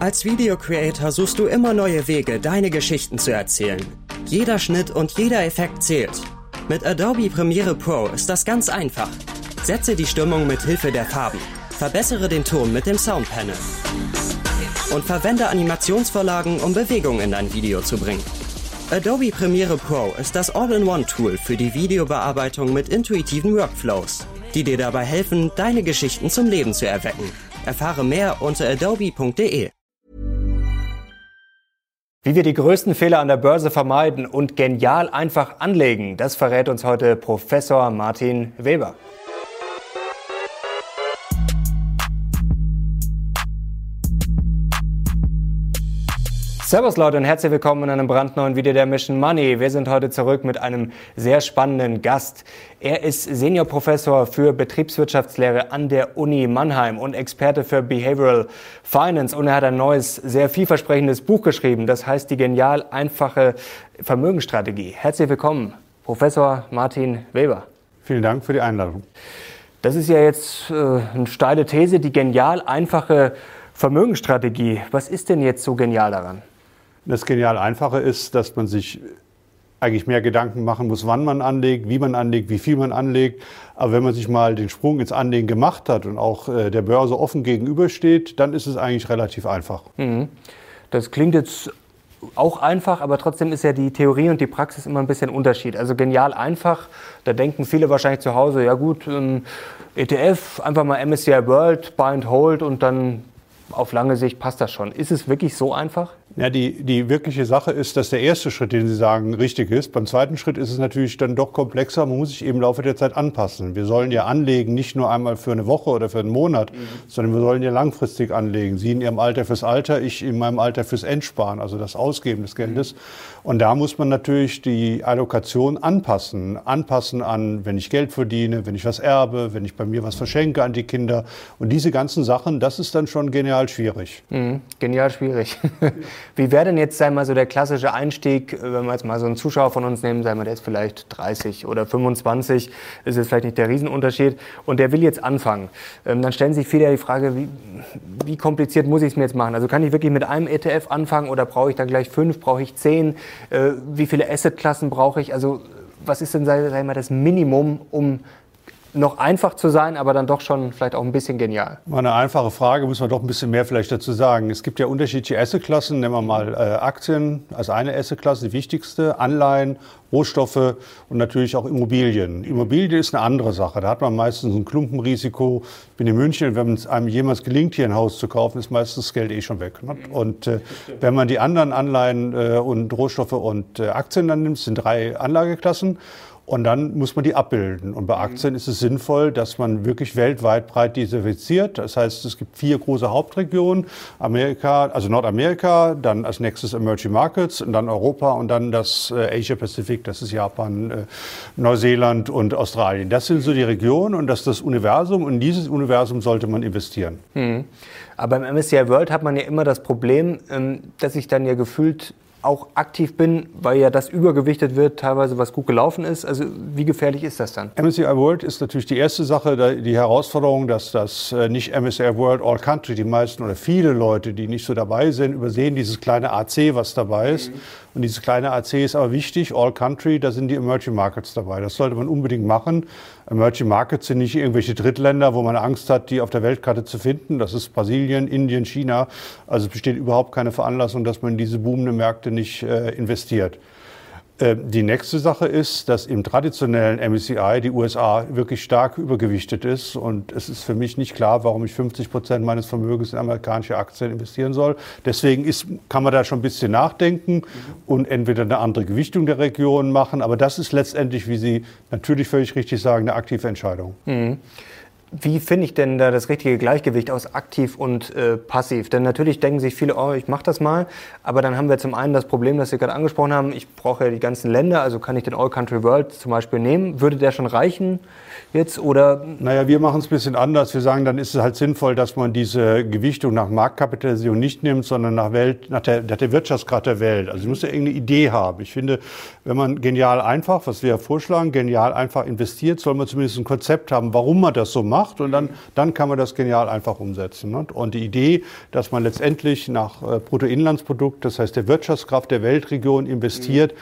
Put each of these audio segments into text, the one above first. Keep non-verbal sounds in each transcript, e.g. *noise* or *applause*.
Als Video-Creator suchst du immer neue Wege, deine Geschichten zu erzählen. Jeder Schnitt und jeder Effekt zählt. Mit Adobe Premiere Pro ist das ganz einfach. Setze die Stimmung mit Hilfe der Farben. Verbessere den Ton mit dem Soundpanel. Und verwende Animationsvorlagen, um Bewegung in dein Video zu bringen. Adobe Premiere Pro ist das All-in-One-Tool für die Videobearbeitung mit intuitiven Workflows, die dir dabei helfen, deine Geschichten zum Leben zu erwecken. Erfahre mehr unter adobe.de. Wie wir die größten Fehler an der Börse vermeiden und genial einfach anlegen, das verrät uns heute Professor Martin Weber. Servus Leute und herzlich willkommen in einem brandneuen Video der Mission Money. Wir sind heute zurück mit einem sehr spannenden Gast. Er ist Seniorprofessor für Betriebswirtschaftslehre an der Uni Mannheim und Experte für Behavioral Finance und er hat ein neues, sehr vielversprechendes Buch geschrieben. Das heißt die genial einfache Vermögensstrategie. Herzlich willkommen, Professor Martin Weber. Vielen Dank für die Einladung. Das ist ja jetzt äh, eine steile These, die genial einfache Vermögensstrategie. Was ist denn jetzt so genial daran? Das genial Einfache ist, dass man sich eigentlich mehr Gedanken machen muss, wann man anlegt, wie man anlegt, wie viel man anlegt. Aber wenn man sich mal den Sprung ins Anlegen gemacht hat und auch äh, der Börse offen gegenübersteht, dann ist es eigentlich relativ einfach. Mhm. Das klingt jetzt auch einfach, aber trotzdem ist ja die Theorie und die Praxis immer ein bisschen Unterschied. Also genial einfach, da denken viele wahrscheinlich zu Hause, ja gut, ähm, ETF, einfach mal MSCI World, Buy and Hold und dann auf lange Sicht passt das schon. Ist es wirklich so einfach? Ja, die, die wirkliche Sache ist, dass der erste Schritt, den Sie sagen, richtig ist. Beim zweiten Schritt ist es natürlich dann doch komplexer. Man muss sich eben im Laufe der Zeit anpassen. Wir sollen ja anlegen, nicht nur einmal für eine Woche oder für einen Monat, mhm. sondern wir sollen ja langfristig anlegen. Sie in Ihrem Alter fürs Alter, ich in meinem Alter fürs Endsparen, also das Ausgeben des Geldes. Mhm. Und da muss man natürlich die Allokation anpassen. Anpassen an, wenn ich Geld verdiene, wenn ich was erbe, wenn ich bei mir was verschenke an die Kinder. Und diese ganzen Sachen, das ist dann schon genial schwierig. Mhm. Genial schwierig. *laughs* Wie wäre denn jetzt, sei mal, so der klassische Einstieg, äh, wenn wir jetzt mal so einen Zuschauer von uns nehmen, sei mal, der ist vielleicht 30 oder 25, ist jetzt vielleicht nicht der Riesenunterschied, und der will jetzt anfangen. Ähm, dann stellen sich viele die Frage, wie, wie kompliziert muss ich es mir jetzt machen? Also kann ich wirklich mit einem ETF anfangen oder brauche ich dann gleich fünf, brauche ich zehn? Äh, wie viele Assetklassen brauche ich? Also was ist denn, sei, mal, das Minimum, um noch einfach zu sein, aber dann doch schon vielleicht auch ein bisschen genial? Mal eine einfache Frage, muss man doch ein bisschen mehr vielleicht dazu sagen. Es gibt ja unterschiedliche Assetklassen, nehmen wir mal äh, Aktien als eine Assetklasse, die wichtigste, Anleihen, Rohstoffe und natürlich auch Immobilien. Immobilie ist eine andere Sache. Da hat man meistens ein Klumpenrisiko. Ich bin in München, wenn es einem jemals gelingt, hier ein Haus zu kaufen, ist meistens das Geld eh schon weg. Ne? Und äh, wenn man die anderen Anleihen äh, und Rohstoffe und äh, Aktien dann nimmt, sind drei Anlageklassen. Und dann muss man die abbilden. Und bei mhm. Aktien ist es sinnvoll, dass man wirklich weltweit breit diversifiziert. Das heißt, es gibt vier große Hauptregionen. Amerika, also Nordamerika, dann als nächstes Emerging Markets und dann Europa und dann das äh, Asia Pacific, das ist Japan, äh, Neuseeland und Australien. Das sind so die Regionen und das ist das Universum. Und in dieses Universum sollte man investieren. Mhm. Aber im MSCI World hat man ja immer das Problem, ähm, dass sich dann ja gefühlt auch aktiv bin, weil ja das übergewichtet wird, teilweise was gut gelaufen ist. Also wie gefährlich ist das dann? MSCI World ist natürlich die erste Sache, die Herausforderung, dass das äh, nicht MSCI World All Country, die meisten oder viele Leute, die nicht so dabei sind, übersehen dieses kleine AC, was dabei ist. Mhm. Und dieses kleine AC ist aber wichtig, All Country, da sind die Emerging Markets dabei. Das sollte man unbedingt machen. Emerging Markets sind nicht irgendwelche Drittländer, wo man Angst hat, die auf der Weltkarte zu finden. Das ist Brasilien, Indien, China. Also es besteht überhaupt keine Veranlassung, dass man in diese boomenden Märkte nicht äh, investiert. Äh, die nächste Sache ist, dass im traditionellen MSCI die USA wirklich stark übergewichtet ist. Und es ist für mich nicht klar, warum ich 50 Prozent meines Vermögens in amerikanische Aktien investieren soll. Deswegen ist, kann man da schon ein bisschen nachdenken und entweder eine andere Gewichtung der Region machen. Aber das ist letztendlich, wie Sie natürlich völlig richtig sagen, eine aktive Entscheidung. Mhm. Wie finde ich denn da das richtige Gleichgewicht aus aktiv und äh, passiv? Denn natürlich denken sich viele, oh, ich mache das mal, aber dann haben wir zum einen das Problem, das Sie gerade angesprochen haben, ich brauche ja die ganzen Länder, also kann ich den All Country World zum Beispiel nehmen. Würde der schon reichen jetzt oder? Naja, wir machen es ein bisschen anders. Wir sagen, dann ist es halt sinnvoll, dass man diese Gewichtung nach Marktkapitalisierung nicht nimmt, sondern nach, Welt, nach, der, nach der Wirtschaftsgrad der Welt. Also ich muss ja irgendeine Idee haben. Ich finde, wenn man genial einfach, was wir ja vorschlagen, genial einfach investiert, soll man zumindest ein Konzept haben, warum man das so macht macht und dann, dann kann man das genial einfach umsetzen. Ne? Und die Idee, dass man letztendlich nach äh, Bruttoinlandsprodukt, das heißt der Wirtschaftskraft der Weltregion investiert, mhm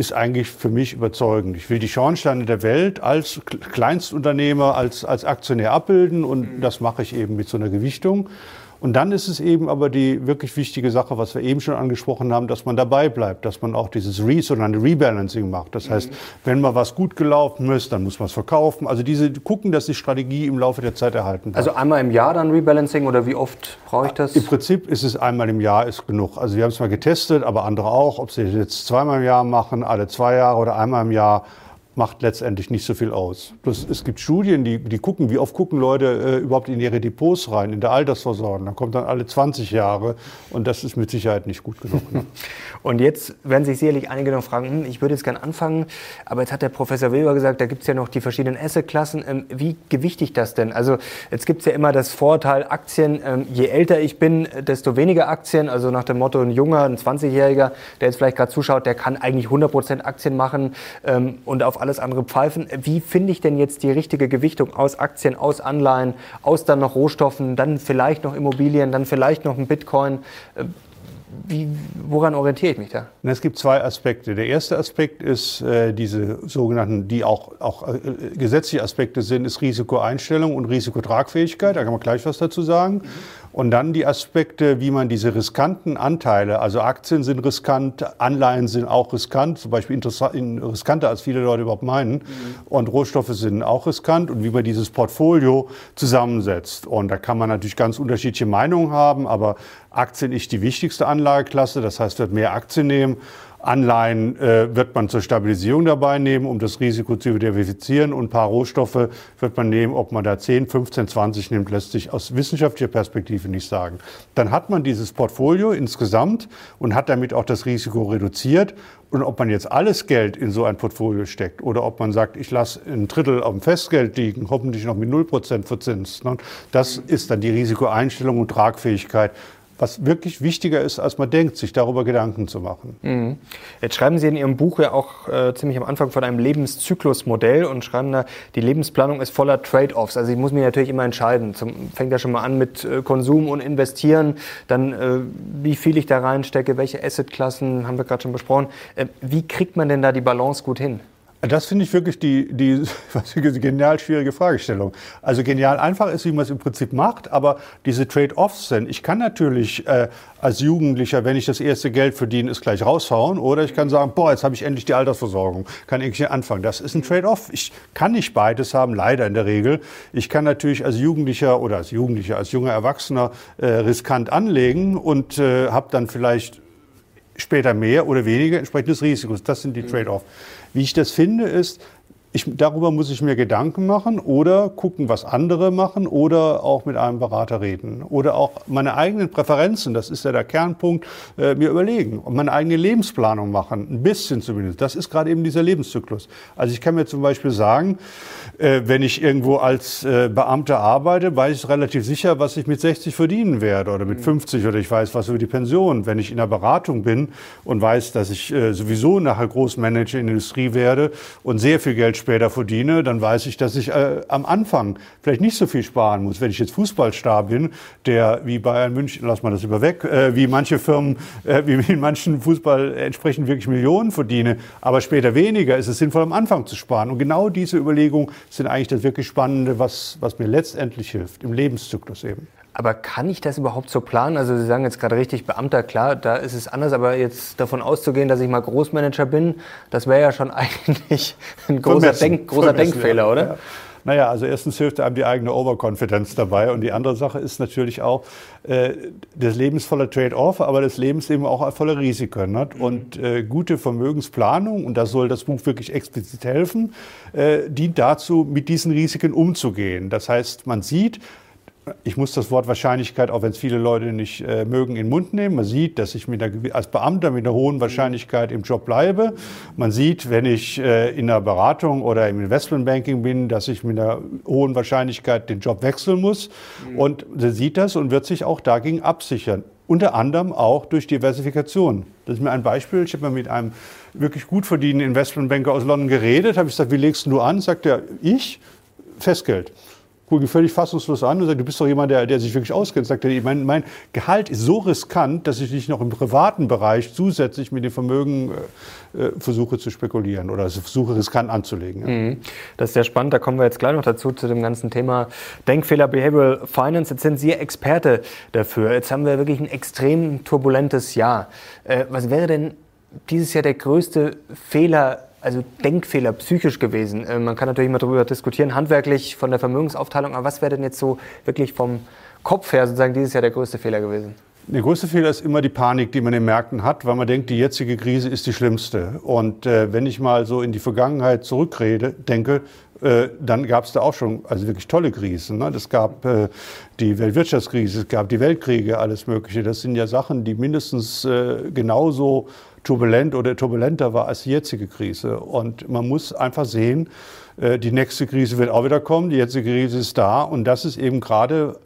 ist eigentlich für mich überzeugend. Ich will die Schornsteine der Welt als Kleinstunternehmer, als, als Aktionär abbilden und mhm. das mache ich eben mit so einer Gewichtung. Und dann ist es eben aber die wirklich wichtige Sache, was wir eben schon angesprochen haben, dass man dabei bleibt, dass man auch dieses Re, sogenannte Rebalancing macht. Das heißt, mhm. wenn mal was gut gelaufen ist, dann muss man es verkaufen. Also diese gucken, dass die Strategie im Laufe der Zeit erhalten bleibt. Also einmal im Jahr dann Rebalancing oder wie oft brauche ich das? Im Prinzip ist es einmal im Jahr ist genug. Also wir haben es mal getestet, aber andere auch, ob sie jetzt zweimal im Jahr machen, alle zwei Jahre oder einmal im Jahr macht letztendlich nicht so viel aus. Das, es gibt Studien, die, die gucken, wie oft gucken Leute äh, überhaupt in ihre Depots rein, in der Altersversorgung. Dann kommt dann alle 20 Jahre und das ist mit Sicherheit nicht gut genug. Ne? *laughs* und jetzt werden sich sicherlich einige noch fragen, hm, ich würde jetzt gerne anfangen, aber jetzt hat der Professor Wilber gesagt, da gibt es ja noch die verschiedenen Assetklassen. Ähm, wie gewichtig das denn? Also jetzt gibt es ja immer das Vorteil Aktien, ähm, je älter ich bin, desto weniger Aktien. Also nach dem Motto, ein junger, ein 20-Jähriger, der jetzt vielleicht gerade zuschaut, der kann eigentlich 100% Aktien machen ähm, und auf alles andere pfeifen. Wie finde ich denn jetzt die richtige Gewichtung aus Aktien, aus Anleihen, aus dann noch Rohstoffen, dann vielleicht noch Immobilien, dann vielleicht noch ein Bitcoin? Wie, woran orientiere ich mich da? Es gibt zwei Aspekte. Der erste Aspekt ist äh, diese sogenannten, die auch, auch äh, gesetzliche Aspekte sind, ist Risikoeinstellung und Risikotragfähigkeit. Da kann man gleich was dazu sagen. Mhm. Und dann die Aspekte, wie man diese riskanten Anteile, also Aktien sind riskant, Anleihen sind auch riskant, zum Beispiel riskanter als viele Leute überhaupt meinen. Mhm. Und Rohstoffe sind auch riskant und wie man dieses Portfolio zusammensetzt. Und da kann man natürlich ganz unterschiedliche Meinungen haben, aber Aktien ist die wichtigste Anlageklasse, das heißt, wird mehr Aktien nehmen. Anleihen äh, wird man zur Stabilisierung dabei nehmen, um das Risiko zu diversifizieren. Und ein paar Rohstoffe wird man nehmen. Ob man da 10, 15, 20 nimmt, lässt sich aus wissenschaftlicher Perspektive nicht sagen. Dann hat man dieses Portfolio insgesamt und hat damit auch das Risiko reduziert. Und ob man jetzt alles Geld in so ein Portfolio steckt oder ob man sagt, ich lasse ein Drittel auf dem Festgeld liegen, hoffentlich noch mit 0% verzinst, ne, das ist dann die Risikoeinstellung und Tragfähigkeit was wirklich wichtiger ist, als man denkt, sich darüber Gedanken zu machen. Mhm. Jetzt schreiben Sie in Ihrem Buch ja auch äh, ziemlich am Anfang von einem Lebenszyklusmodell und schreiben da, die Lebensplanung ist voller Trade-offs. Also ich muss mich natürlich immer entscheiden. Zum, fängt ja schon mal an mit äh, Konsum und Investieren, dann äh, wie viel ich da reinstecke, welche Assetklassen haben wir gerade schon besprochen. Äh, wie kriegt man denn da die Balance gut hin? Das finde ich wirklich die, die, *laughs* die genial schwierige Fragestellung. Also genial einfach ist, wie man es im Prinzip macht, aber diese Trade-offs sind. Ich kann natürlich äh, als Jugendlicher, wenn ich das erste Geld verdiene, es gleich raushauen, oder ich kann sagen, boah, jetzt habe ich endlich die Altersversorgung, kann irgendwie anfangen. Das ist ein Trade-off. Ich kann nicht beides haben, leider in der Regel. Ich kann natürlich als Jugendlicher oder als Jugendlicher, als junger Erwachsener äh, riskant anlegen und äh, habe dann vielleicht später mehr oder weniger entsprechendes Risikos. Das sind die Trade-off. Wie ich das finde, ist, ich, darüber muss ich mir Gedanken machen oder gucken, was andere machen oder auch mit einem Berater reden oder auch meine eigenen Präferenzen, das ist ja der Kernpunkt, äh, mir überlegen und meine eigene Lebensplanung machen, ein bisschen zumindest. Das ist gerade eben dieser Lebenszyklus. Also ich kann mir zum Beispiel sagen, äh, wenn ich irgendwo als äh, Beamter arbeite, weiß ich relativ sicher, was ich mit 60 verdienen werde oder mit 50 mhm. oder ich weiß was über die Pension. Wenn ich in der Beratung bin und weiß, dass ich äh, sowieso nachher Großmanager in der Industrie werde und sehr viel Geld später verdiene, dann weiß ich, dass ich äh, am Anfang vielleicht nicht so viel sparen muss. Wenn ich jetzt Fußballstar bin, der wie Bayern München, lass mal das überweg, äh, wie manche Firmen, äh, wie *laughs* in manchen Fußball entsprechend wirklich Millionen verdiene, aber später weniger, ist es sinnvoll am Anfang zu sparen. Und genau diese Überlegung sind eigentlich das wirklich Spannende, was, was mir letztendlich hilft, im Lebenszyklus eben. Aber kann ich das überhaupt so planen? Also Sie sagen jetzt gerade richtig, Beamter, klar, da ist es anders, aber jetzt davon auszugehen, dass ich mal Großmanager bin, das wäre ja schon *laughs* eigentlich ein großer, Denk, großer Denkfehler, oder? Ja. Naja, also erstens hilft einem die eigene Overconfidence dabei und die andere Sache ist natürlich auch, äh, das Leben ist voller Trade-off, aber das Leben ist eben auch voller Risiken. Ne? Mhm. Und äh, gute Vermögensplanung, und da soll das Buch wirklich explizit helfen, äh, dient dazu, mit diesen Risiken umzugehen. Das heißt, man sieht, ich muss das Wort Wahrscheinlichkeit, auch wenn es viele Leute nicht äh, mögen, in den Mund nehmen. Man sieht, dass ich mit einer, als Beamter mit einer hohen Wahrscheinlichkeit im Job bleibe. Man sieht, wenn ich äh, in der Beratung oder im Investmentbanking bin, dass ich mit einer hohen Wahrscheinlichkeit den Job wechseln muss. Mhm. Und man sieht das und wird sich auch dagegen absichern. Unter anderem auch durch Diversifikation. Das ist mir ein Beispiel. Ich habe mal mit einem wirklich gut verdienenden Investmentbanker aus London geredet. Habe ich gesagt, wie legst du an? Sagt er, ich? Festgeld. Gucke ihn völlig fassungslos an und sage, du bist doch jemand, der, der sich wirklich auskennt. Sagt er, mein, mein Gehalt ist so riskant, dass ich nicht noch im privaten Bereich zusätzlich mit dem Vermögen äh, äh versuche zu spekulieren oder versuche riskant anzulegen. Ja. Mhm. Das ist sehr spannend, da kommen wir jetzt gleich noch dazu, zu dem ganzen Thema Denkfehler, Behavioral Finance. Jetzt sind Sie Experte dafür. Jetzt haben wir wirklich ein extrem turbulentes Jahr. Äh, was wäre denn dieses Jahr der größte Fehler, also Denkfehler psychisch gewesen? Äh, man kann natürlich immer darüber diskutieren, handwerklich von der Vermögensaufteilung, aber was wäre denn jetzt so wirklich vom Kopf her sozusagen dieses Jahr der größte Fehler gewesen? Der größte Fehler ist immer die Panik, die man in den Märkten hat, weil man denkt, die jetzige Krise ist die schlimmste. Und äh, wenn ich mal so in die Vergangenheit zurückrede, denke, äh, dann gab es da auch schon also wirklich tolle Krisen. Ne? Es gab äh, die Weltwirtschaftskrise, es gab die Weltkriege, alles Mögliche. Das sind ja Sachen, die mindestens äh, genauso turbulent oder turbulenter war als die jetzige Krise. Und man muss einfach sehen, äh, die nächste Krise wird auch wieder kommen, die jetzige Krise ist da und das ist eben gerade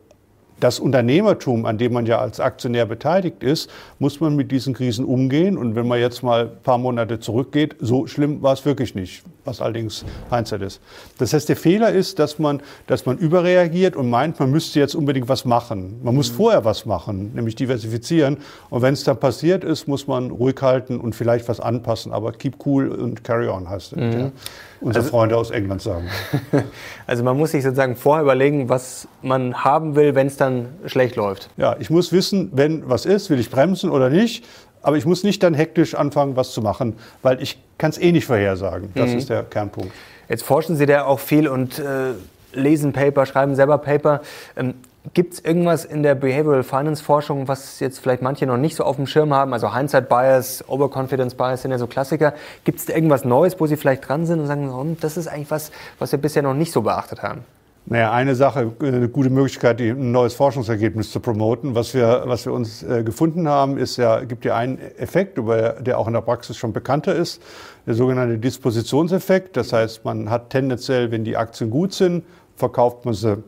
das Unternehmertum, an dem man ja als Aktionär beteiligt ist, muss man mit diesen Krisen umgehen. Und wenn man jetzt mal ein paar Monate zurückgeht, so schlimm war es wirklich nicht, was allerdings Hindsight ist. Das heißt, der Fehler ist, dass man, dass man überreagiert und meint, man müsste jetzt unbedingt was machen. Man muss mhm. vorher was machen, nämlich diversifizieren. Und wenn es dann passiert ist, muss man ruhig halten und vielleicht was anpassen. Aber keep cool und carry on heißt es. Mhm. Ja unsere also, Freunde aus England sagen. *laughs* Also man muss sich sozusagen vorher überlegen, was man haben will, wenn es dann schlecht läuft. Ja, ich muss wissen, wenn was ist, will ich bremsen oder nicht. Aber ich muss nicht dann hektisch anfangen, was zu machen, weil ich kann es eh nicht vorhersagen. Das mhm. ist der Kernpunkt. Jetzt forschen Sie da auch viel und äh, lesen Paper, schreiben selber Paper. Ähm, Gibt es irgendwas in der Behavioral Finance Forschung, was jetzt vielleicht manche noch nicht so auf dem Schirm haben? Also Hindsight Bias, Overconfidence Bias sind ja so Klassiker. Gibt es irgendwas Neues, wo Sie vielleicht dran sind und sagen, oh, das ist eigentlich was, was wir bisher noch nicht so beachtet haben? Naja, eine Sache, eine gute Möglichkeit, ein neues Forschungsergebnis zu promoten. Was wir, was wir uns äh, gefunden haben, ist ja, gibt ja einen Effekt, der auch in der Praxis schon bekannter ist, der sogenannte Dispositionseffekt. Das heißt, man hat tendenziell, wenn die Aktien gut sind, verkauft man sie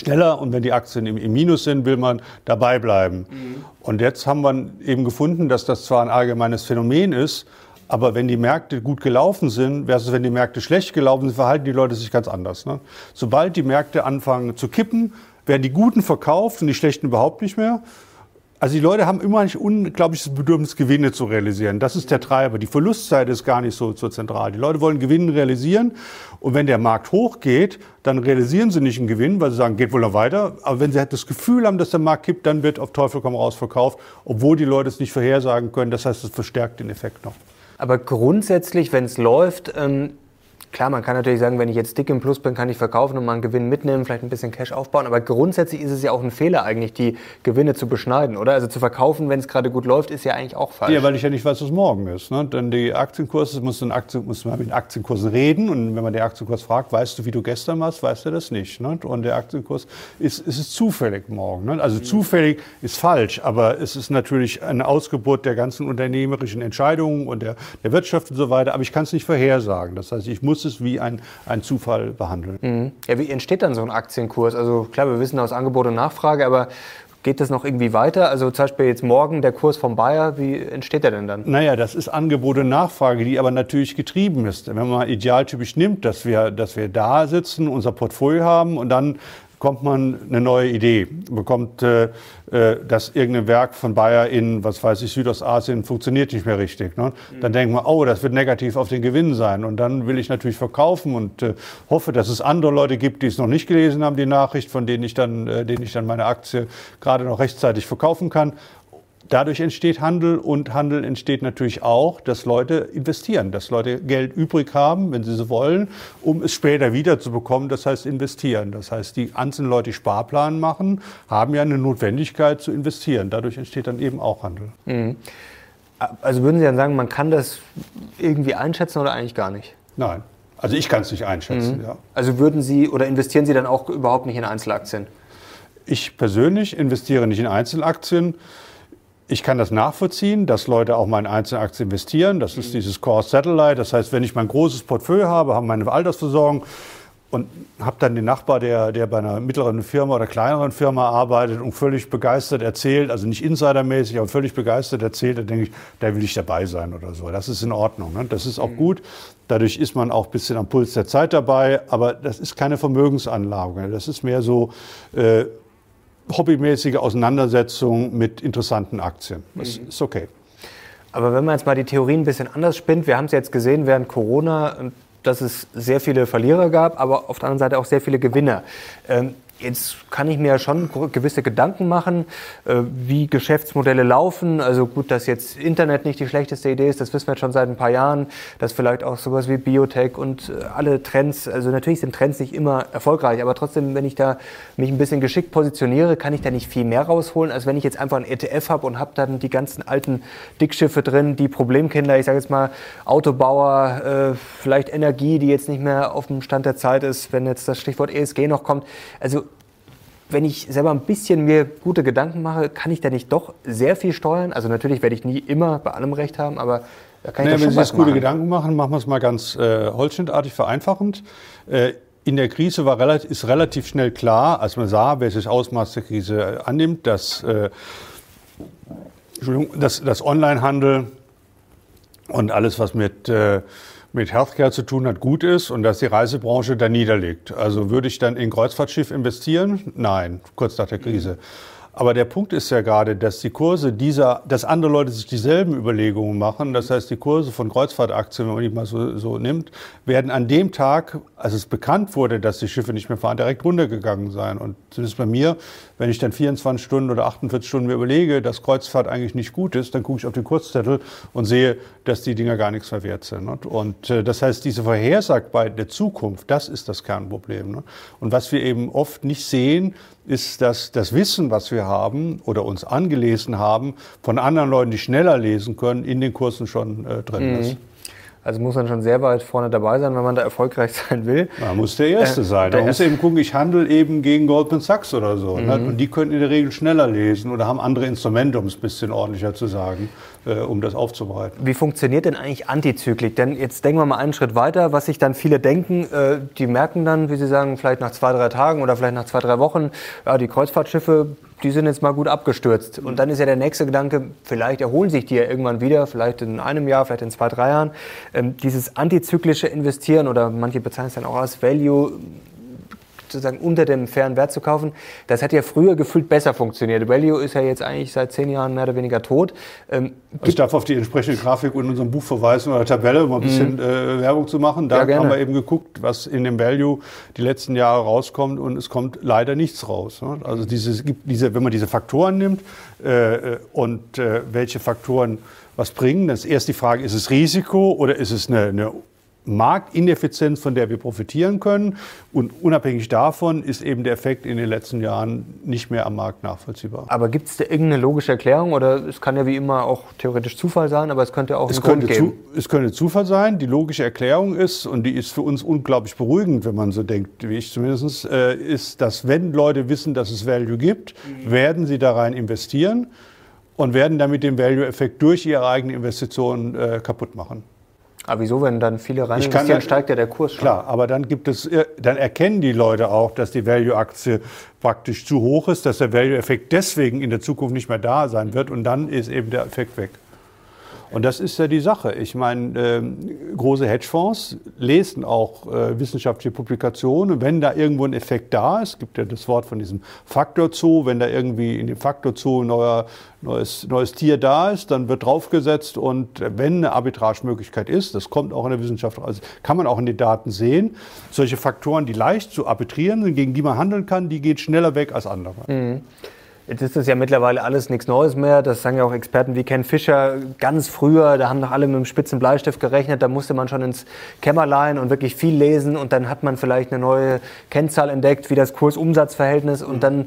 schneller und wenn die Aktien im, im Minus sind, will man dabei bleiben. Mhm. Und jetzt haben wir eben gefunden, dass das zwar ein allgemeines Phänomen ist, aber wenn die Märkte gut gelaufen sind, versus wenn die Märkte schlecht gelaufen sind, verhalten die Leute sich ganz anders. Ne? Sobald die Märkte anfangen zu kippen, werden die Guten verkauft und die Schlechten überhaupt nicht mehr. Also die Leute haben immer ein unglaubliches Bedürfnis, Gewinne zu realisieren. Das ist der Treiber. Die Verlustseite ist gar nicht so, so zentral. Die Leute wollen Gewinne realisieren. Und wenn der Markt hochgeht, dann realisieren sie nicht einen Gewinn, weil sie sagen, geht wohl noch weiter. Aber wenn sie halt das Gefühl haben, dass der Markt kippt, dann wird auf Teufel komm raus verkauft, obwohl die Leute es nicht vorhersagen können. Das heißt, es verstärkt den Effekt noch. Aber grundsätzlich, wenn es läuft, ähm, Klar, man kann natürlich sagen, wenn ich jetzt dick im Plus bin, kann ich verkaufen und mal einen Gewinn mitnehmen, vielleicht ein bisschen Cash aufbauen. Aber grundsätzlich ist es ja auch ein Fehler eigentlich, die Gewinne zu beschneiden, oder? Also zu verkaufen, wenn es gerade gut läuft, ist ja eigentlich auch falsch. Ja, weil ich ja nicht weiß, was morgen ist. Ne? Denn die Aktienkurse, muss, Aktien, muss man mit Aktienkursen reden. Und wenn man den Aktienkurs fragt, weißt du, wie du gestern warst, weißt du das nicht. Ne? Und der Aktienkurs ist, ist es zufällig morgen. Ne? Also mhm. zufällig ist falsch, aber es ist natürlich eine Ausgeburt der ganzen unternehmerischen Entscheidungen und der, der Wirtschaft und so weiter. Aber ich kann es nicht vorhersagen. Das heißt, ich muss muss es wie ein, ein Zufall behandeln. Mhm. Ja, wie entsteht dann so ein Aktienkurs? Also klar, wir wissen aus Angebot und Nachfrage, aber Geht das noch irgendwie weiter? Also zum Beispiel jetzt morgen der Kurs vom Bayer, wie entsteht der denn dann? Naja, das ist Angebot und Nachfrage, die aber natürlich getrieben ist. Wenn man idealtypisch nimmt, dass wir, dass wir da sitzen, unser Portfolio haben und dann bekommt man eine neue Idee, bekommt, äh, äh, dass irgendein Werk von Bayer in, was weiß ich, Südostasien funktioniert nicht mehr richtig. Ne? Dann denkt man, oh, das wird negativ auf den Gewinn sein. Und dann will ich natürlich verkaufen und äh, hoffe, dass es andere Leute gibt, die es noch nicht gelesen haben, die Nachricht, von denen ich dann, äh, denen ich dann meine Aktie gerade noch rechtzeitig verkaufen kann. Dadurch entsteht Handel und Handel entsteht natürlich auch, dass Leute investieren, dass Leute Geld übrig haben, wenn sie so wollen, um es später wieder zu bekommen. Das heißt investieren. Das heißt, die einzelnen Leute, die Sparplan machen, haben ja eine Notwendigkeit zu investieren. Dadurch entsteht dann eben auch Handel. Mhm. Also würden Sie dann sagen, man kann das irgendwie einschätzen oder eigentlich gar nicht? Nein. Also ich kann es nicht einschätzen. Mhm. Ja. Also würden Sie oder investieren Sie dann auch überhaupt nicht in Einzelaktien? Ich persönlich investiere nicht in Einzelaktien. Ich kann das nachvollziehen, dass Leute auch mal in Einzelaktien investieren. Das ist dieses Core Satellite. Das heißt, wenn ich mein großes Portfolio habe, habe meine Altersversorgung und habe dann den Nachbar, der, der bei einer mittleren Firma oder kleineren Firma arbeitet und völlig begeistert erzählt, also nicht insidermäßig, aber völlig begeistert erzählt, da denke ich, da will ich dabei sein oder so. Das ist in Ordnung. Ne? Das ist auch mhm. gut. Dadurch ist man auch ein bisschen am Puls der Zeit dabei, aber das ist keine Vermögensanlage. Das ist mehr so äh, hobbymäßige Auseinandersetzung mit interessanten Aktien. Das mhm. ist okay. Aber wenn man jetzt mal die Theorien ein bisschen anders spinnt, wir haben es jetzt gesehen während Corona, dass es sehr viele Verlierer gab, aber auf der anderen Seite auch sehr viele Gewinner. Ähm, Jetzt kann ich mir schon gewisse Gedanken machen, äh, wie Geschäftsmodelle laufen. Also gut, dass jetzt Internet nicht die schlechteste Idee ist, das wissen wir jetzt schon seit ein paar Jahren. Dass vielleicht auch sowas wie Biotech und äh, alle Trends, also natürlich sind Trends nicht immer erfolgreich, aber trotzdem, wenn ich da mich ein bisschen geschickt positioniere, kann ich da nicht viel mehr rausholen, als wenn ich jetzt einfach ein ETF habe und habe dann die ganzen alten Dickschiffe drin, die Problemkinder, ich sage jetzt mal Autobauer, äh, vielleicht Energie, die jetzt nicht mehr auf dem Stand der Zeit ist, wenn jetzt das Stichwort ESG noch kommt. Also wenn ich selber ein bisschen mir gute Gedanken mache, kann ich da nicht doch sehr viel steuern? Also natürlich werde ich nie immer bei allem recht haben, aber da kann ich nee, schon Wenn Sie sich gute Gedanken machen, machen wir es mal ganz äh, holzschnittartig vereinfachend. Äh, in der Krise war relativ, ist relativ schnell klar, als man sah, welches Ausmaß der Krise äh, annimmt, dass, äh, dass, dass Onlinehandel und alles, was mit äh, mit Healthcare zu tun hat, gut ist und dass die Reisebranche da niederliegt. Also würde ich dann in Kreuzfahrtschiff investieren? Nein, kurz nach der Krise. Aber der Punkt ist ja gerade, dass die Kurse dieser, dass andere Leute sich dieselben Überlegungen machen. Das heißt, die Kurse von Kreuzfahrtaktien, wenn man die mal so, so nimmt, werden an dem Tag, als es bekannt wurde, dass die Schiffe nicht mehr fahren, direkt runtergegangen sein. Und zumindest bei mir, wenn ich dann 24 Stunden oder 48 Stunden mir überlege, dass Kreuzfahrt eigentlich nicht gut ist, dann gucke ich auf den Kurzzettel und sehe, dass die Dinger gar nichts mehr wert sind. Und äh, das heißt, diese Vorhersagbarkeit der Zukunft, das ist das Kernproblem. Und was wir eben oft nicht sehen, ist, dass das Wissen, was wir haben oder uns angelesen haben, von anderen Leuten, die schneller lesen können, in den Kursen schon äh, drin mhm. ist. Also muss man schon sehr weit vorne dabei sein, wenn man da erfolgreich *laughs* sein will. Man muss der Erste äh, sein. Man muss eben gucken, ich handle eben gegen Goldman Sachs oder so. Ne? Mhm. Und die können in der Regel schneller lesen oder haben andere Instrumente, um es ein bisschen ordentlicher zu sagen, äh, um das aufzubereiten. Wie funktioniert denn eigentlich Antizyklik? Denn jetzt denken wir mal einen Schritt weiter, was sich dann viele denken, äh, die merken dann, wie Sie sagen, vielleicht nach zwei, drei Tagen oder vielleicht nach zwei, drei Wochen, ja, die Kreuzfahrtschiffe die sind jetzt mal gut abgestürzt. Und dann ist ja der nächste Gedanke, vielleicht erholen sich die ja irgendwann wieder, vielleicht in einem Jahr, vielleicht in zwei, drei Jahren. Ähm, dieses antizyklische Investieren oder manche bezeichnen es dann auch als Value sozusagen unter dem fairen Wert zu kaufen. Das hat ja früher gefühlt besser funktioniert. Value ist ja jetzt eigentlich seit zehn Jahren mehr oder weniger tot. Ähm, also ich darf auf die entsprechende Grafik in unserem Buch verweisen oder Tabelle, um ein bisschen mhm. äh, Werbung zu machen. Da ja, haben wir eben geguckt, was in dem Value die letzten Jahre rauskommt und es kommt leider nichts raus. Ne? Also diese, diese, wenn man diese Faktoren nimmt äh, äh und äh, welche Faktoren was bringen, dann ist erst die Frage, ist es Risiko oder ist es eine, eine Marktineffizienz, von der wir profitieren können. Und unabhängig davon ist eben der Effekt in den letzten Jahren nicht mehr am Markt nachvollziehbar. Aber gibt es da irgendeine logische Erklärung? Oder es kann ja wie immer auch theoretisch Zufall sein, aber es könnte auch es könnte geben. Zu, es könnte Zufall sein. Die logische Erklärung ist, und die ist für uns unglaublich beruhigend, wenn man so denkt, wie ich zumindest, äh, ist, dass wenn Leute wissen, dass es Value gibt, mhm. werden sie da rein investieren und werden damit den Value-Effekt durch ihre eigene Investition äh, kaputt machen. Aber wieso, wenn dann viele rein investieren, steigt ja der Kurs schon? Klar, aber dann gibt es, dann erkennen die Leute auch, dass die Value-Aktie praktisch zu hoch ist, dass der Value-Effekt deswegen in der Zukunft nicht mehr da sein wird und dann ist eben der Effekt weg. Und das ist ja die Sache. Ich meine, äh, große Hedgefonds lesen auch äh, wissenschaftliche Publikationen. Wenn da irgendwo ein Effekt da ist, gibt ja das Wort von diesem Faktor Zoo, wenn da irgendwie in dem Faktor Zoo ein neuer, neues, neues Tier da ist, dann wird draufgesetzt und wenn eine Arbitragemöglichkeit ist, das kommt auch in der Wissenschaft, also kann man auch in den Daten sehen, solche Faktoren, die leicht zu arbitrieren sind, gegen die man handeln kann, die geht schneller weg als andere. Mhm. Jetzt ist das ja mittlerweile alles nichts Neues mehr. Das sagen ja auch Experten wie Ken Fischer. Ganz früher, da haben doch alle mit einem spitzen Bleistift gerechnet. Da musste man schon ins Kämmerlein und wirklich viel lesen. Und dann hat man vielleicht eine neue Kennzahl entdeckt, wie das Kurs-Umsatz-Verhältnis. Und dann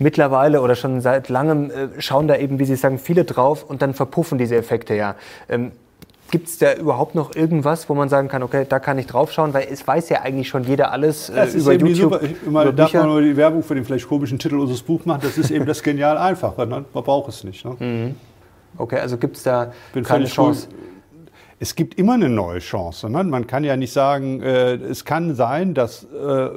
mittlerweile oder schon seit langem äh, schauen da eben, wie Sie sagen, viele drauf. Und dann verpuffen diese Effekte ja. Gibt es da überhaupt noch irgendwas, wo man sagen kann, okay, da kann ich draufschauen, weil es weiß ja eigentlich schon jeder alles äh, über YouTube. Super, ich, über darf man nur die Werbung für den vielleicht komischen Titel unseres Buchs machen, das ist eben das genial einfach, ne? man braucht es nicht. Ne? Mhm. Okay, also gibt es da Bin keine Chance. Cool. es gibt immer eine neue Chance. Ne? Man kann ja nicht sagen, äh, es kann sein, dass äh,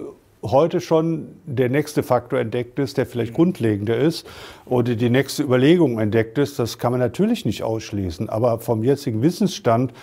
heute schon der nächste Faktor entdeckt ist, der vielleicht grundlegender ist oder die nächste Überlegung entdeckt ist. Das kann man natürlich nicht ausschließen. Aber vom jetzigen Wissensstand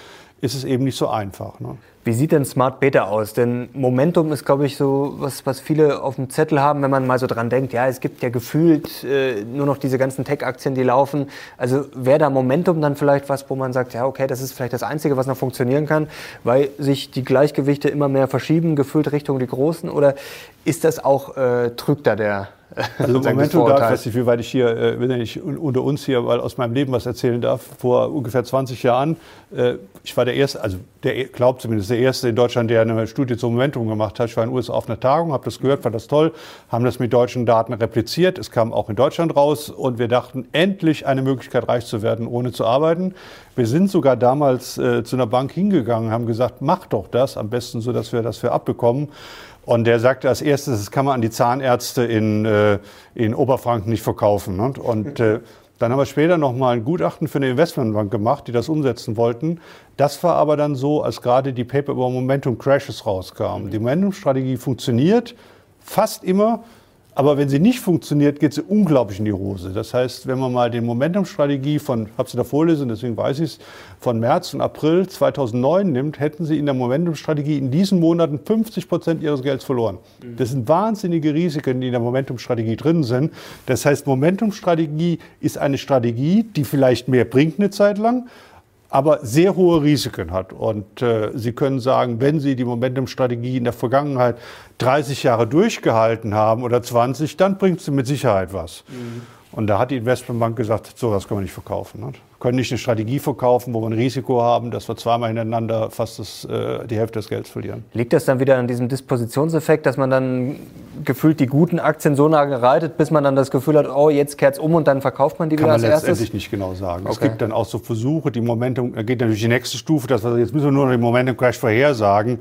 ist es eben nicht so einfach. Ne? Wie sieht denn Smart Beta aus? Denn Momentum ist, glaube ich, so was, was viele auf dem Zettel haben, wenn man mal so dran denkt, ja, es gibt ja gefühlt äh, nur noch diese ganzen Tech-Aktien, die laufen. Also wäre da Momentum dann vielleicht was, wo man sagt, ja, okay, das ist vielleicht das Einzige, was noch funktionieren kann, weil sich die Gleichgewichte immer mehr verschieben, gefühlt Richtung die Großen? Oder ist das auch, äh, trügt da der, *laughs* also Momentum darf, ich weiß nicht, wie weit ich hier, äh, wenn ich unter uns hier mal aus meinem Leben was erzählen darf, vor ungefähr 20 Jahren, äh, ich war der Erste, also der glaubt zumindest der Erste in Deutschland, der eine Studie zum Momentum gemacht hat. Ich war in den USA auf einer Tagung, habe das gehört, fand das toll, haben das mit deutschen Daten repliziert. Es kam auch in Deutschland raus und wir dachten, endlich eine Möglichkeit, reich zu werden, ohne zu arbeiten. Wir sind sogar damals äh, zu einer Bank hingegangen, haben gesagt, mach doch das, am besten so, dass wir das für abbekommen. Und der sagte als erstes, das kann man an die Zahnärzte in, äh, in Oberfranken nicht verkaufen. Ne? Und äh, dann haben wir später nochmal ein Gutachten für eine Investmentbank gemacht, die das umsetzen wollten. Das war aber dann so, als gerade die Paper über Momentum Crashes rauskamen. Die Momentum-Strategie funktioniert fast immer, aber wenn sie nicht funktioniert, geht sie unglaublich in die Hose. Das heißt, wenn man mal die Momentum-Strategie von, habe sie da vorlesen, deswegen weiß ich es, von März und April 2009 nimmt, hätten sie in der Momentum-Strategie in diesen Monaten 50 Prozent ihres Gelds verloren. Das sind wahnsinnige Risiken, die in der Momentum-Strategie drin sind. Das heißt, Momentum-Strategie ist eine Strategie, die vielleicht mehr bringt eine Zeit lang, aber sehr hohe Risiken hat. Und äh, Sie können sagen, wenn Sie die Momentum-Strategie in der Vergangenheit 30 Jahre durchgehalten haben oder 20, dann bringt sie mit Sicherheit was. Mhm. Und da hat die Investmentbank gesagt, sowas können wir nicht verkaufen. Ne? Können nicht eine Strategie verkaufen, wo wir ein Risiko haben, dass wir zweimal hintereinander fast das, äh, die Hälfte des Geldes verlieren. Liegt das dann wieder an diesem Dispositionseffekt, dass man dann gefühlt die guten Aktien so lange reitet, bis man dann das Gefühl hat, oh, jetzt kehrt es um und dann verkauft man die Kann wieder als erstes? Kann man letztendlich nicht genau sagen. Okay. Es gibt dann auch so Versuche, die Momentum, da geht natürlich die nächste Stufe, dass wir, jetzt müssen wir nur noch den Momentum-Crash vorhersagen.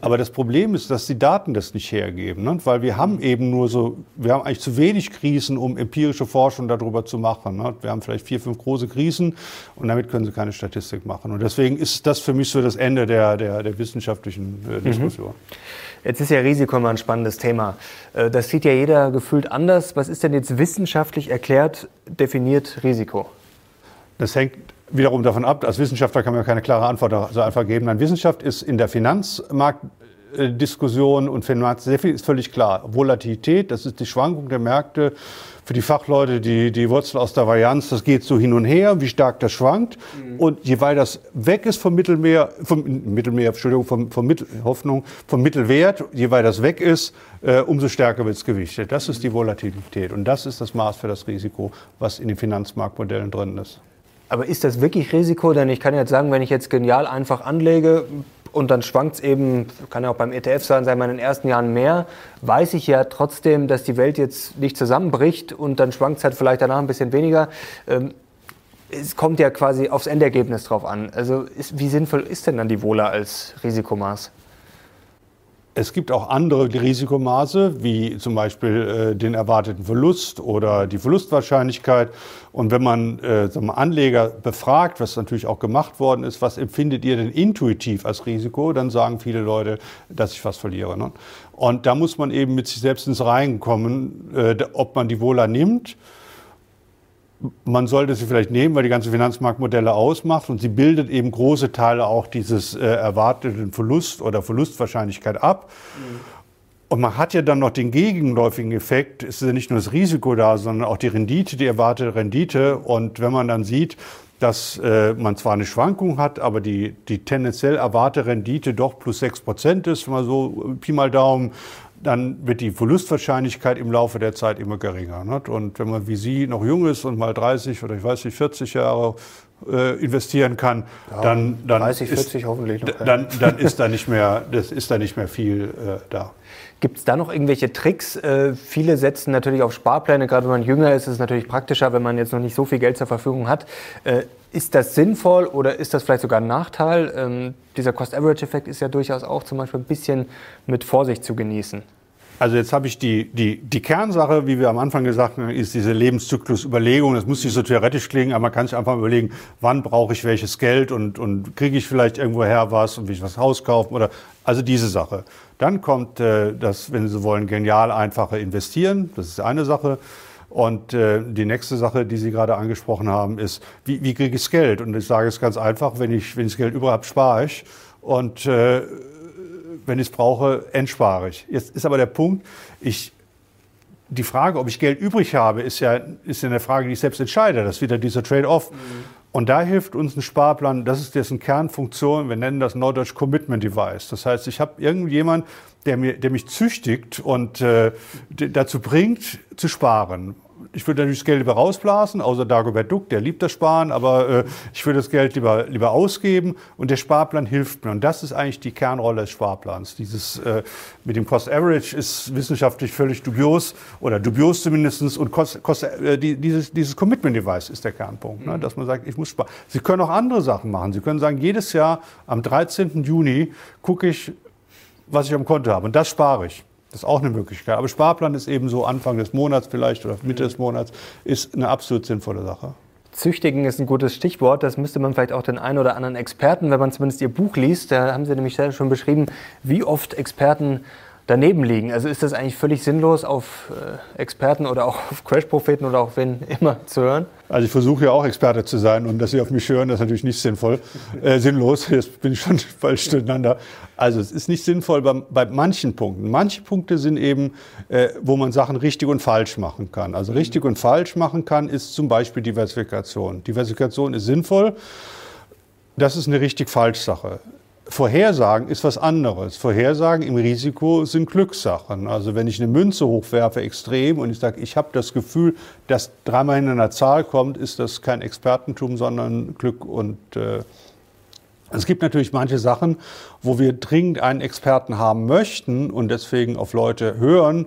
Aber das Problem ist, dass die Daten das nicht hergeben. Ne? Weil wir haben eben nur so, wir haben eigentlich zu wenig Krisen, um empirische Forschung darüber zu machen. Ne? Wir haben vielleicht vier, fünf große Krisen und damit können Sie keine Statistik machen. Und deswegen ist das für mich so das Ende der, der, der wissenschaftlichen äh, mhm. Diskussion. Jetzt ist ja Risiko immer ein spannendes Thema. Äh, das sieht ja jeder gefühlt anders. Was ist denn jetzt wissenschaftlich erklärt definiert Risiko? Das hängt wiederum davon ab, als Wissenschaftler kann man ja keine klare Antwort so einfach geben. Nein, Wissenschaft ist in der Finanzmarktdiskussion und Finanz sehr viel ist völlig klar. Volatilität, das ist die Schwankung der Märkte für die Fachleute die, die Wurzel aus der Varianz, das geht so hin und her, wie stark das schwankt. Mhm. Und je weiter das weg ist vom Mittelmeer, vom Mittelmeer, Entschuldigung, vom, vom Mittel, Hoffnung, vom Mittelwert, je weiter das weg ist, äh, umso stärker wird es gewichtet. Das ist die Volatilität. Und das ist das Maß für das Risiko, was in den Finanzmarktmodellen drin ist. Aber ist das wirklich Risiko? Denn ich kann jetzt sagen, wenn ich jetzt genial einfach anlege, und dann schwankt es eben, kann ja auch beim ETF sein, sei mal in den ersten Jahren mehr, weiß ich ja trotzdem, dass die Welt jetzt nicht zusammenbricht und dann schwankt es halt vielleicht danach ein bisschen weniger. Ähm, es kommt ja quasi aufs Endergebnis drauf an. Also ist, wie sinnvoll ist denn dann die Wohler als Risikomaß? Es gibt auch andere Risikomaße, wie zum Beispiel äh, den erwarteten Verlust oder die Verlustwahrscheinlichkeit. Und wenn man äh, Anleger befragt, was natürlich auch gemacht worden ist, was empfindet ihr denn intuitiv als Risiko, dann sagen viele Leute, dass ich was verliere. Ne? Und da muss man eben mit sich selbst ins Reinen kommen, äh, ob man die Wohler nimmt man sollte sie vielleicht nehmen, weil die ganze Finanzmarktmodelle ausmacht und sie bildet eben große Teile auch dieses äh, erwarteten Verlust oder Verlustwahrscheinlichkeit ab. Mhm. Und man hat ja dann noch den gegenläufigen Effekt. Es ist ja nicht nur das Risiko da, sondern auch die Rendite, die erwartete Rendite. Und wenn man dann sieht, dass äh, man zwar eine Schwankung hat, aber die, die tendenziell erwartete Rendite doch plus sechs Prozent ist, wenn man so Pi mal Daumen, dann wird die Verlustwahrscheinlichkeit im Laufe der Zeit immer geringer. Nicht? Und wenn man wie Sie noch jung ist und mal 30 oder ich weiß nicht 40 Jahre äh, investieren kann, ja, dann, dann 30, 40 ist, hoffentlich noch, dann, dann ist da nicht mehr, das ist da nicht mehr viel äh, da. Gibt es da noch irgendwelche Tricks? Äh, viele setzen natürlich auf Sparpläne, gerade wenn man jünger ist, ist es natürlich praktischer, wenn man jetzt noch nicht so viel Geld zur Verfügung hat. Ist das sinnvoll oder ist das vielleicht sogar ein Nachteil? Ähm, dieser Cost-Average-Effekt ist ja durchaus auch zum Beispiel ein bisschen mit Vorsicht zu genießen. Also jetzt habe ich die, die, die Kernsache, wie wir am Anfang gesagt haben, ist diese Lebenszyklusüberlegung. Das muss nicht so theoretisch klingen, aber man kann sich einfach überlegen, wann brauche ich welches Geld und, und kriege ich vielleicht irgendwoher was und will ich was Haus kaufen oder also diese Sache. Dann kommt äh, das, wenn Sie wollen, genial einfache Investieren. Das ist eine Sache. Und äh, die nächste Sache, die Sie gerade angesprochen haben, ist, wie, wie kriege ich das Geld? Und ich sage es ganz einfach, wenn ich, wenn ich das Geld überhaupt spare ich. Und äh, wenn ich es brauche, entspare ich. Jetzt ist aber der Punkt, ich, die Frage, ob ich Geld übrig habe, ist ja, ist ja eine Frage, die ich selbst entscheide. Das ist wieder dieser Trade-off. Mhm. Und da hilft uns ein Sparplan, das ist dessen Kernfunktion, wir nennen das Norddeutsch Commitment Device. Das heißt, ich habe irgendjemand, der, mir, der mich züchtigt und äh, dazu bringt, zu sparen ich würde natürlich das Geld lieber rausblasen, außer Dagobert Duck, der liebt das Sparen, aber äh, ich würde das Geld lieber, lieber ausgeben und der Sparplan hilft mir. Und das ist eigentlich die Kernrolle des Sparplans. Dieses äh, mit dem Cost Average ist wissenschaftlich völlig dubios oder dubios zumindest und Cost, Cost, äh, die, dieses, dieses Commitment Device ist der Kernpunkt, ne? dass man sagt, ich muss sparen. Sie können auch andere Sachen machen. Sie können sagen, jedes Jahr am 13. Juni gucke ich, was ich am Konto habe und das spare ich. Das ist auch eine Möglichkeit. Aber Sparplan ist eben so Anfang des Monats vielleicht oder Mitte des Monats, ist eine absolut sinnvolle Sache. Züchtigen ist ein gutes Stichwort. Das müsste man vielleicht auch den einen oder anderen Experten, wenn man zumindest Ihr Buch liest, da haben Sie nämlich schon beschrieben, wie oft Experten daneben liegen. Also ist das eigentlich völlig sinnlos, auf äh, Experten oder auch auf Crash-Propheten oder auch wen immer zu hören? Also ich versuche ja auch Experte zu sein und dass Sie auf mich hören, das ist natürlich nicht sinnvoll, äh, sinnlos. *laughs* Jetzt bin ich schon falsch durcheinander. Also es ist nicht sinnvoll bei, bei manchen Punkten. Manche Punkte sind eben, äh, wo man Sachen richtig und falsch machen kann. Also richtig und falsch machen kann, ist zum Beispiel Diversifikation. Diversifikation ist sinnvoll. Das ist eine richtig falsch Sache. Vorhersagen ist was anderes. Vorhersagen im Risiko sind Glückssachen. Also wenn ich eine Münze hochwerfe extrem und ich sage, ich habe das Gefühl, dass dreimal in einer Zahl kommt, ist das kein Expertentum, sondern Glück und äh, es gibt natürlich manche Sachen, wo wir dringend einen Experten haben möchten und deswegen auf Leute hören,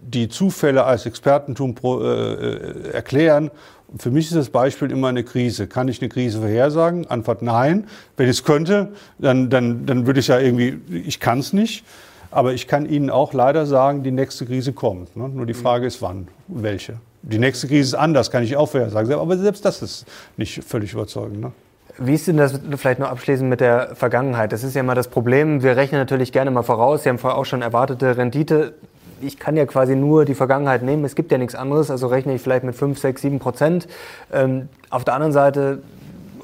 die Zufälle als Expertentum pro, äh, äh erklären für mich ist das Beispiel immer eine Krise. Kann ich eine Krise vorhersagen? Antwort nein. Wenn ich es könnte, dann, dann, dann würde ich ja irgendwie, ich kann es nicht. Aber ich kann Ihnen auch leider sagen, die nächste Krise kommt. Ne? Nur die Frage ist, wann, welche. Die nächste Krise ist anders, kann ich auch vorhersagen. Aber selbst das ist nicht völlig überzeugend. Ne? Wie ist denn das vielleicht noch abschließend mit der Vergangenheit? Das ist ja mal das Problem. Wir rechnen natürlich gerne mal voraus. Sie haben vorher auch schon erwartete Rendite ich kann ja quasi nur die Vergangenheit nehmen, es gibt ja nichts anderes, also rechne ich vielleicht mit 5, 6, 7 Prozent. Ähm, auf der anderen Seite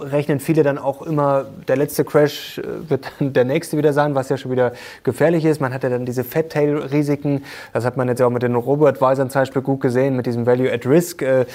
rechnen viele dann auch immer, der letzte Crash äh, wird *laughs* dann der nächste wieder sein, was ja schon wieder gefährlich ist. Man hat ja dann diese Fat-Tail-Risiken, das hat man jetzt ja auch mit den Robo-Advisern zum Beispiel gut gesehen, mit diesem Value at Risk, äh,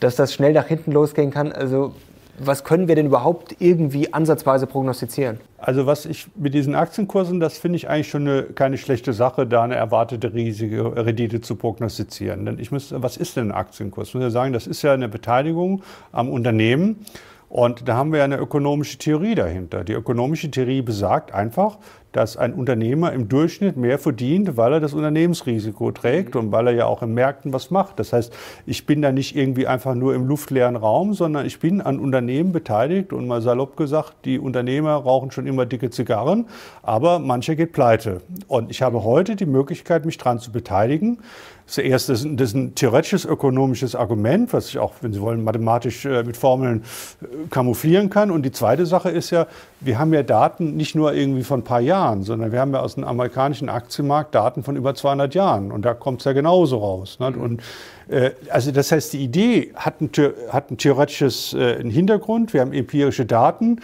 dass das schnell nach hinten losgehen kann. Also was können wir denn überhaupt irgendwie ansatzweise prognostizieren? Also was ich mit diesen Aktienkursen, das finde ich eigentlich schon eine, keine schlechte Sache, da eine erwartete riesige Rendite zu prognostizieren. Denn ich muss, was ist denn ein Aktienkurs? Ich muss ja sagen, das ist ja eine Beteiligung am Unternehmen. Und da haben wir eine ökonomische Theorie dahinter. Die ökonomische Theorie besagt einfach, dass ein Unternehmer im Durchschnitt mehr verdient, weil er das Unternehmensrisiko trägt und weil er ja auch in Märkten was macht. Das heißt, ich bin da nicht irgendwie einfach nur im luftleeren Raum, sondern ich bin an Unternehmen beteiligt und mal salopp gesagt, die Unternehmer rauchen schon immer dicke Zigarren, aber mancher geht pleite. Und ich habe heute die Möglichkeit, mich daran zu beteiligen. Zuerst, das ist ein theoretisches ökonomisches Argument, was ich auch, wenn Sie wollen, mathematisch äh, mit Formeln äh, kamouflieren kann. Und die zweite Sache ist ja, wir haben ja Daten nicht nur irgendwie von ein paar Jahren, sondern wir haben ja aus dem amerikanischen Aktienmarkt Daten von über 200 Jahren. Und da kommt es ja genauso raus. Ne? Und äh, also das heißt, die Idee hat ein, hat ein theoretisches äh, Hintergrund. Wir haben empirische Daten.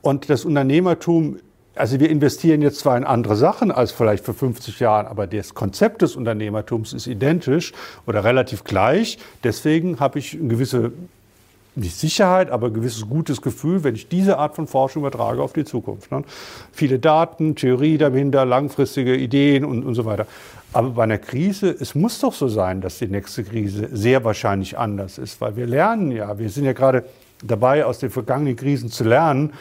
Und das Unternehmertum also wir investieren jetzt zwar in andere Sachen als vielleicht vor 50 Jahren, aber das Konzept des Unternehmertums ist identisch oder relativ gleich. Deswegen habe ich eine gewisse, nicht Sicherheit, aber ein gewisses gutes Gefühl, wenn ich diese Art von Forschung übertrage auf die Zukunft. Ne? Viele Daten, Theorie dahinter, langfristige Ideen und, und so weiter. Aber bei einer Krise, es muss doch so sein, dass die nächste Krise sehr wahrscheinlich anders ist, weil wir lernen ja, wir sind ja gerade dabei, aus den vergangenen Krisen zu lernen.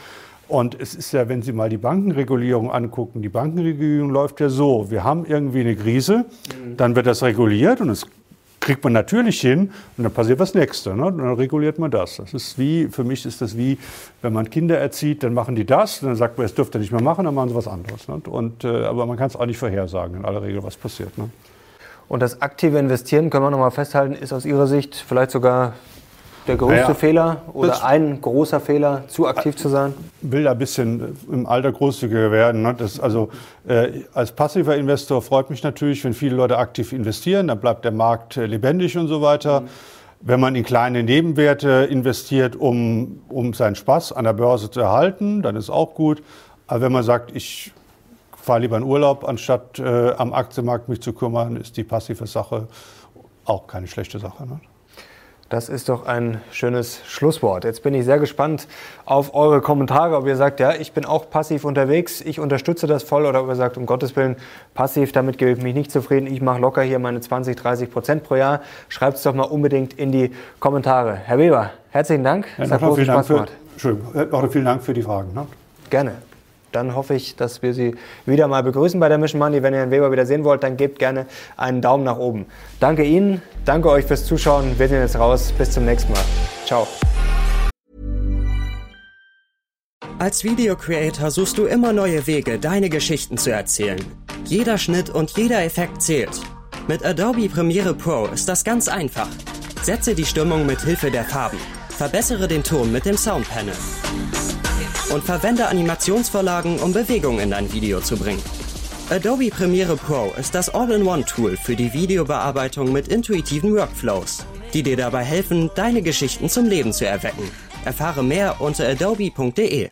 Und es ist ja, wenn Sie mal die Bankenregulierung angucken, die Bankenregulierung läuft ja so, wir haben irgendwie eine Krise, mhm. dann wird das reguliert und das kriegt man natürlich hin und dann passiert was Nächste. Ne? Dann reguliert man das. Das ist wie, für mich ist das wie, wenn man Kinder erzieht, dann machen die das, dann sagt man, es dürft ihr nicht mehr machen, dann machen sie was anderes. Ne? Und, äh, aber man kann es auch nicht vorhersagen, in aller Regel, was passiert. Ne? Und das aktive Investieren, können wir nochmal festhalten, ist aus Ihrer Sicht vielleicht sogar der größte naja, Fehler oder ein großer Fehler, zu aktiv zu sein? Ich will da ein bisschen im Alter großzügiger werden. Ne? Das, also, äh, als passiver Investor freut mich natürlich, wenn viele Leute aktiv investieren, dann bleibt der Markt äh, lebendig und so weiter. Mhm. Wenn man in kleine Nebenwerte investiert, um, um seinen Spaß an der Börse zu erhalten, dann ist auch gut. Aber wenn man sagt, ich fahre lieber in Urlaub, anstatt äh, am Aktienmarkt mich zu kümmern, ist die passive Sache auch keine schlechte Sache. Ne? Das ist doch ein schönes Schlusswort. Jetzt bin ich sehr gespannt auf eure Kommentare, ob ihr sagt, ja, ich bin auch passiv unterwegs, ich unterstütze das voll oder ob ihr sagt, um Gottes Willen, passiv, damit gebe ich mich nicht zufrieden, ich mache locker hier meine 20, 30 Prozent pro Jahr. Schreibt es doch mal unbedingt in die Kommentare. Herr Weber, herzlichen Dank. Ja, es hat großen Spaß gemacht. Schön. Noch vielen Dank für die Fragen. Ne? Gerne dann hoffe ich, dass wir Sie wieder mal begrüßen bei der Mission Money. Wenn ihr Herrn Weber wieder sehen wollt, dann gebt gerne einen Daumen nach oben. Danke Ihnen, danke euch fürs Zuschauen. Wir sehen jetzt raus. Bis zum nächsten Mal. Ciao. Als Videocreator suchst du immer neue Wege, deine Geschichten zu erzählen. Jeder Schnitt und jeder Effekt zählt. Mit Adobe Premiere Pro ist das ganz einfach. Setze die Stimmung mit Hilfe der Farben. Verbessere den Ton mit dem Soundpanel und verwende Animationsvorlagen, um Bewegung in dein Video zu bringen. Adobe Premiere Pro ist das All-in-One-Tool für die Videobearbeitung mit intuitiven Workflows, die dir dabei helfen, deine Geschichten zum Leben zu erwecken. Erfahre mehr unter adobe.de.